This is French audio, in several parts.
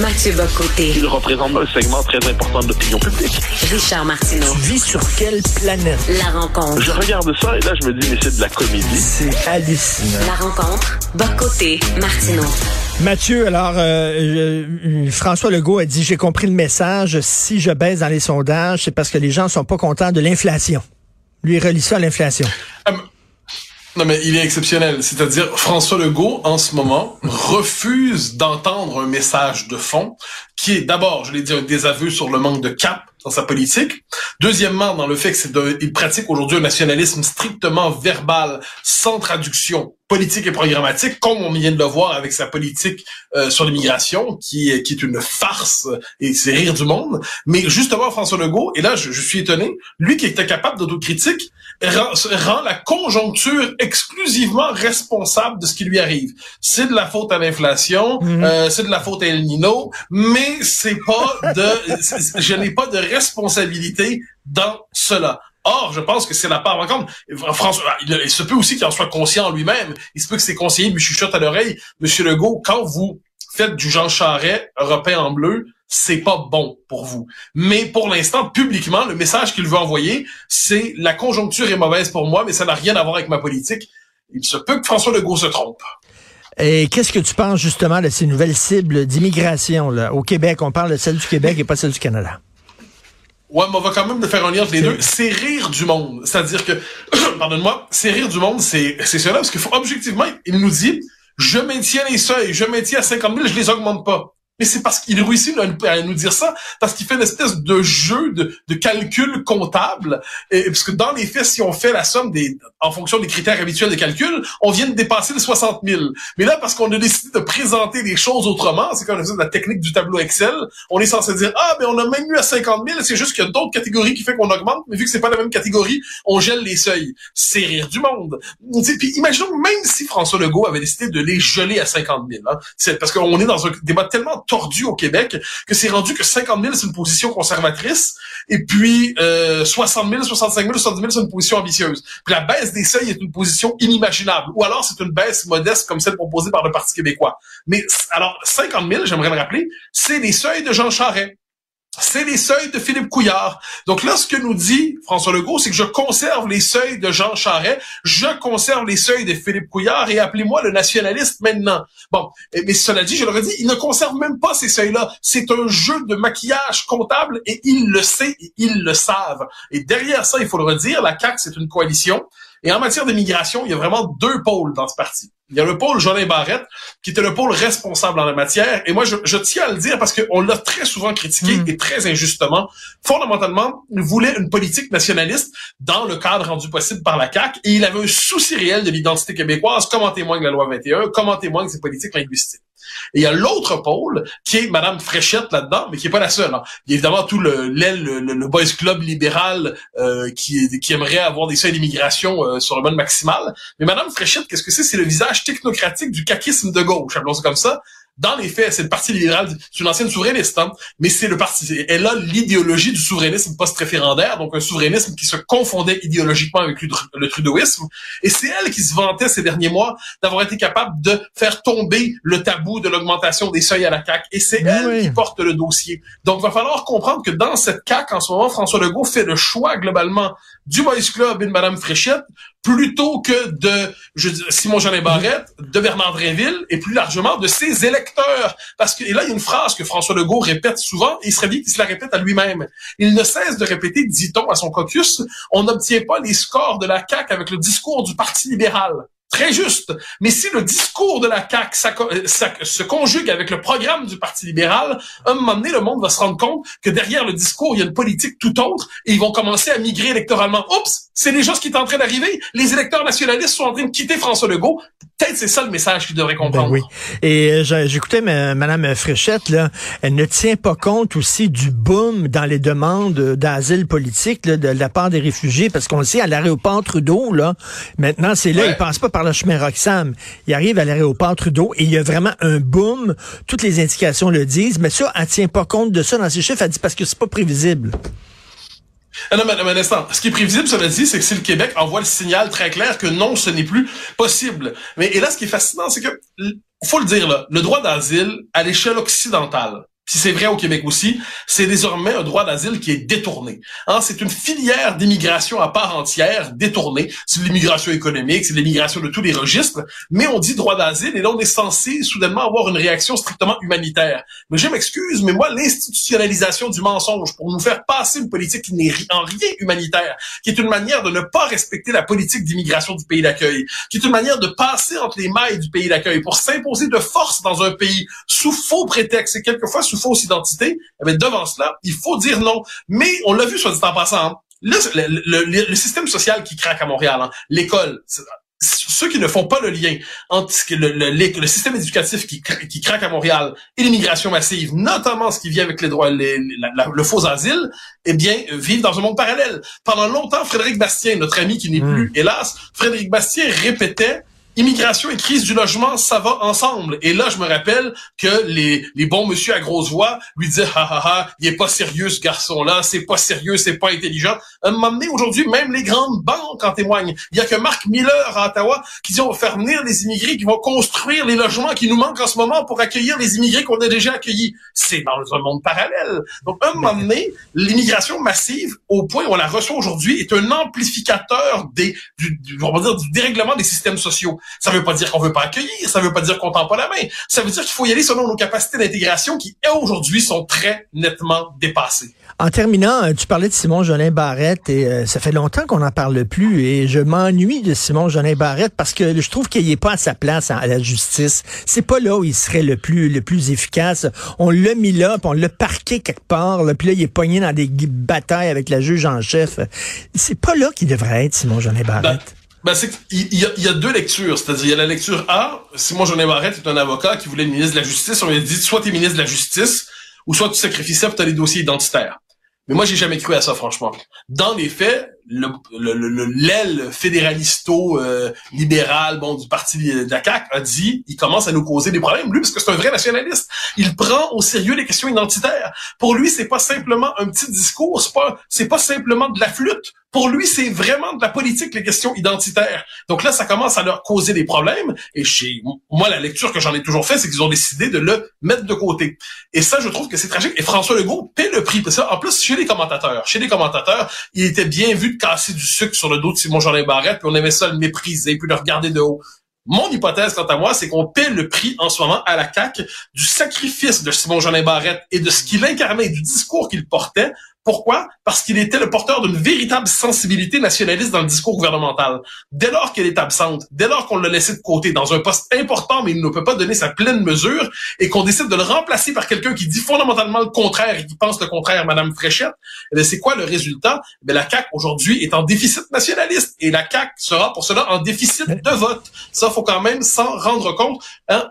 Mathieu Bocoté. Il représente un segment très important de l'opinion publique. Richard Martineau. Tu vis sur quelle planète? La rencontre. Je regarde ça et là, je me dis, mais c'est de la comédie. C'est hallucinant. La rencontre. Bocoté. Martineau. Mathieu, alors, euh, euh, François Legault a dit, j'ai compris le message, si je baisse dans les sondages, c'est parce que les gens sont pas contents de l'inflation. Lui, il relie ça à l'inflation. Euh, non, mais il est exceptionnel. C'est-à-dire, François Legault, en ce moment, refuse d'entendre un message de fond qui est d'abord, je l'ai dit, un désaveu sur le manque de cap dans sa politique. Deuxièmement, dans le fait que c'est il pratique aujourd'hui un nationalisme strictement verbal, sans traduction politique et programmatique, comme on vient de le voir avec sa politique euh, sur l'immigration, qui est, qui est une farce et c'est rire du monde. Mais justement, François Legault, et là, je, je suis étonné, lui qui était capable d'autocritique, rend, rend la conjoncture exclusivement responsable de ce qui lui arrive. C'est de la faute à l'inflation, Mhm. euh, c'est de la faute à El Nino, mais c'est pas de, je n'ai pas de responsabilité dans cela. Or, je pense que c'est la part manquante. François, il, se peut aussi qu'il en soit conscient lui-même. Il se peut que ses conseillers lui chuchotent à l'oreille, Monsieur Legault, quand vous faites du Jean Charret européen en bleu, c'est pas bon pour vous. Mais pour l'instant, publiquement, le message qu'il veut envoyer, c'est la conjoncture est mauvaise pour moi, mais ça n'a rien à voir avec ma politique. Il se peut que François Legault se trompe. Et qu'est-ce que tu penses justement de ces nouvelles cibles d'immigration au Québec? On parle de celle du Québec et pas celle du Canada. Ouais, mais on va quand même faire un lien entre les deux. C'est rire du monde. C'est-à-dire que, pardonne-moi, c'est rire du monde, c'est, c'est cela, parce que faut, objectivement, il nous dit, je maintiens les seuils, je maintiens à 50 000, je les augmente pas. Mais c'est parce qu'il réussit à, nous dire ça, parce qu'il fait une espèce de jeu de, de calcul comptable. Et, parce que dans les faits, si on fait la somme des, en fonction des critères habituels de calcul, on vient de dépasser les 60 000. Mais là, parce qu'on a décidé de présenter les choses autrement, c'est comme la technique du tableau Excel, on est censé dire, ah, mais on a même eu à 50 000, c'est juste qu'il y a d'autres catégories qui fait qu'on augmente, mais vu que c'est pas la même catégorie, on gèle les seuils. C'est rire du monde. Puis imaginons même si François Legault avait décidé de les geler à 50 000, hein, c'est parce qu'on est dans un débat tellement tordu au Québec que c'est rendu que 50 000 c'est une position conservatrice et puis euh, 60 000, 65 000, 70 000 c'est une position ambitieuse. Puis la baisse des seuils est une position inimaginable ou alors c'est une baisse modeste comme celle proposée par le Parti québécois. Mais alors 50 000, j'aimerais le rappeler, c'est les seuils de Jean Charest. C'est les seuils de Philippe Couillard. Donc là, ce que nous dit François Legault, c'est que je conserve les seuils de Jean Charest, je conserve les seuils de Philippe Couillard et appelez-moi le nationaliste maintenant. Bon, mais cela dit, je leur ai dit, il ne conserve même pas ces seuils-là. C'est un jeu de maquillage comptable et ils le savent et ils le savent. Et derrière ça, il faut le redire, la CAQ, c'est une coalition. Et en matière d'immigration, il y a vraiment deux pôles dans ce parti. Il y a le pôle Jolin Barrette, qui était le pôle responsable en la matière. Et moi, je, je tiens à le dire parce qu'on l'a très souvent critiqué Mm. et très injustement. Fondamentalement, il voulait une politique nationaliste dans le cadre rendu possible par la CAQ. Et il avait un souci réel de l'identité québécoise, comme en témoigne la loi 21, comme en témoigne ses politiques linguistiques. Et il y a l'autre pôle, qui est Madame Fréchette là-dedans, mais qui est pas la seule. hein. Il y a évidemment tout le l'aile, le, le, le boys club libéral euh, qui, qui aimerait avoir des seuils d'immigration euh, sur le mode maximal. Mais Madame Fréchette, qu'est-ce que c'est? C'est le visage technocratique du caquisme de gauche, appelons ça comme ça. Dans les faits, c'est le Parti libéral, c'est une ancienne souverainiste, hein, mais c'est le parti, elle a l'idéologie du souverainisme post-référendaire, donc un souverainisme qui se confondait idéologiquement avec le, le trudeauisme, et c'est elle qui se vantait ces derniers mois d'avoir été capable de faire tomber le tabou de l'augmentation des seuils à la CAQ, et c'est Ben elle oui. qui porte le dossier. Donc, il va falloir comprendre que dans cette CAQ, en ce moment, François Legault fait le choix, globalement, du Boys Club et de Madame Fréchette, plutôt que de je, Simon Jeanin Barrette, de Bernard et plus largement de ses électeurs. Parce que et là, il y a une phrase que François Legault répète souvent, et il serait bien qu'il se la répète à lui-même. Il ne cesse de répéter, dit-on à son caucus, on n'obtient pas les scores de la CAQ avec le discours du Parti libéral. Très juste. Mais si le discours de la CAQ ça, ça, se conjugue avec le programme du Parti libéral, à un moment donné, le monde va se rendre compte que derrière le discours, il y a une politique tout autre et ils vont commencer à migrer électoralement. Oups, c'est déjà ce qui est en train d'arriver. Les électeurs nationalistes sont en train de quitter François Legault. Peut-être c'est ça le message qu'ils devraient comprendre. Ben oui. Et euh, j'écoutais Mme Fréchette, là, elle ne tient pas compte aussi du boom dans les demandes d'asile politique là, de la part des réfugiés, parce qu'on le sait, à l'aéroport Trudeau, là, maintenant, c'est là, ouais. ils passent pas par le chemin Roxham. Ils arrivent à l'aéroport Trudeau et il y a vraiment un boom. Toutes les indications le disent, mais ça, elle tient pas compte de ça dans ses chiffres. Elle dit parce que c'est pas prévisible. Ah non, mais un instant. Ce qui est prévisible, cela dit, c'est que si le Québec envoie le signal très clair que non, ce n'est plus possible. Mais et là, ce qui est fascinant, c'est que, faut le dire, là, le droit d'asile à l'échelle occidentale, si c'est vrai au Québec aussi, c'est désormais un droit d'asile qui est détourné. Hein, c'est une filière d'immigration à part entière détournée. C'est de l'immigration économique, c'est de l'immigration de tous les registres, mais on dit droit d'asile et là on est censé soudainement avoir une réaction strictement humanitaire. Mais je m'excuse, mais moi l'institutionnalisation du mensonge pour nous faire passer une politique qui n'est en rien humanitaire, qui est une manière de ne pas respecter la politique d'immigration du pays d'accueil, qui est une manière de passer entre les mailles du pays d'accueil pour s'imposer de force dans un pays sous faux prétexte et quelquefois sous fausse identité, eh bien, devant cela, il faut dire non. Mais on l'a vu, soit dit en passant, hein, le, le, le, le, système social qui craque à Montréal, hein, l'école, ceux qui ne font pas le lien entre le, le, système éducatif qui, qui craque à Montréal et l'immigration massive, notamment ce qui vient avec les droits, les, la, le faux asile, eh bien, vivent dans un monde parallèle. Pendant longtemps, Frédéric Bastien, notre ami qui n'est Mm. plus, hélas, Frédéric Bastien répétait immigration et crise du logement, ça va ensemble. Et là, je me rappelle que les, les bons monsieur à grosse voix lui disaient, ha ha ha, il est pas sérieux ce garçon-là, c'est pas sérieux, c'est pas intelligent. À un moment donné, aujourd'hui, même les grandes banques en témoignent. Il y a que Marc Miller à Ottawa qui dit, on va faire venir les immigrés qui vont construire les logements qui nous manquent en ce moment pour accueillir les immigrés qu'on a déjà accueillis. C'est dans un monde parallèle. Donc, à un moment donné, l'immigration massive, au point où on la reçoit aujourd'hui, est un amplificateur des, du, du, on va dire, du dérèglement des systèmes sociaux. Ça veut pas dire qu'on veut pas accueillir, ça veut pas dire qu'on tend pas la main. Ça veut dire qu'il faut y aller selon nos capacités d'intégration qui, aujourd'hui, sont très nettement dépassées. En terminant, euh, tu parlais de Simon Jolin Barrette et euh, ça fait longtemps qu'on n'en parle plus et je m'ennuie de Simon Jolin Barrette parce que je trouve qu'il n'est pas à sa place à la justice. C'est pas là où il serait le plus le plus efficace. On l'a mis là, puis on l'a parqué quelque part, là, puis là il est pogné dans des batailles avec la juge en chef. C'est pas là qu'il devrait être Simon Jolin Barrette. Ben c'est il y, y a deux lectures, c'est-à-dire il y a la lecture A, Simon Jolin Barrette est un avocat qui voulait être ministre de la Justice, on lui a dit soit tu es ministre de la Justice ou soit tu sacrifies ça pour t'as les dossiers identitaires. Mais moi, j'ai jamais cru à ça, franchement. Dans les faits, le, le, le, l'aile fédéralisto-libéral euh, bon, du parti de la CAQ a dit il commence à nous causer des problèmes, lui, parce que c'est un vrai nationaliste. Il prend au sérieux les questions identitaires. Pour lui, c'est pas simplement un petit discours, c'est pas, pas simplement de la flûte. Pour lui, c'est vraiment de la politique, les questions identitaires. Donc là, ça commence à leur causer des problèmes. Et chez moi, la lecture que j'en ai toujours fait, c'est qu'ils ont décidé de le mettre de côté. Et ça, je trouve que c'est tragique. Et François Legault paie le prix. Parce que, en plus, chez les commentateurs, chez les commentateurs, il était bien vu casser du sucre sur le dos de Simon Jolin Barrette, puis on aimait ça le mépriser, puis le regarder de haut. Mon hypothèse, quant à moi, c'est qu'on paie le prix en ce moment à la CAQ du sacrifice de Simon Jolin Barrette et de ce qu'il incarnait, du discours qu'il portait pourquoi? Parce qu'il était le porteur d'une véritable sensibilité nationaliste dans le discours gouvernemental. Dès lors qu'elle est absente, dès lors qu'on l'a laissé de côté dans un poste important, mais il ne peut pas donner sa pleine mesure, et qu'on décide de le remplacer par quelqu'un qui dit fondamentalement le contraire et qui pense le contraire, Madame Fréchette, eh c'est quoi le résultat? Eh la CAQ, aujourd'hui, est en déficit nationaliste, et la CAQ sera pour cela en déficit de vote. Ça, faut quand même s'en rendre compte. Hein?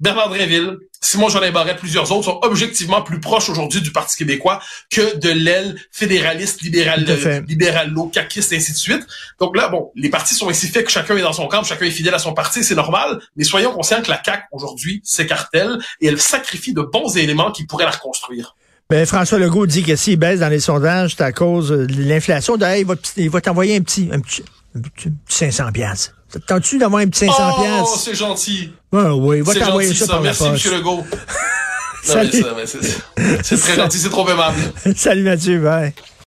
Bernard Drinville, Simon Jolin Barrette, plusieurs autres sont objectivement plus proches aujourd'hui du Parti québécois que de l'aile fédéraliste, libéral, libéralo, caquiste, ainsi de suite. Donc là, bon, les partis sont ainsi faits que chacun est dans son camp, chacun est fidèle à son parti, c'est normal, mais soyons conscients que la CAQ, aujourd'hui, s'écartèle et elle sacrifie de bons éléments qui pourraient la reconstruire. Ben, François Legault dit que s'il baisse dans les sondages, c'est à cause de l'inflation. D'ailleurs, il va, il va t'envoyer un petit, un petit, un petit 500 piastres. T'entends-tu d'avoir un petit 500 Oh, piastres? c'est gentil. Ah, oui, va t'envoyer ça, ça. par Merci, la poste. M. Legault. C'est très gentil, c'est trop aimable. Salut Mathieu, bye.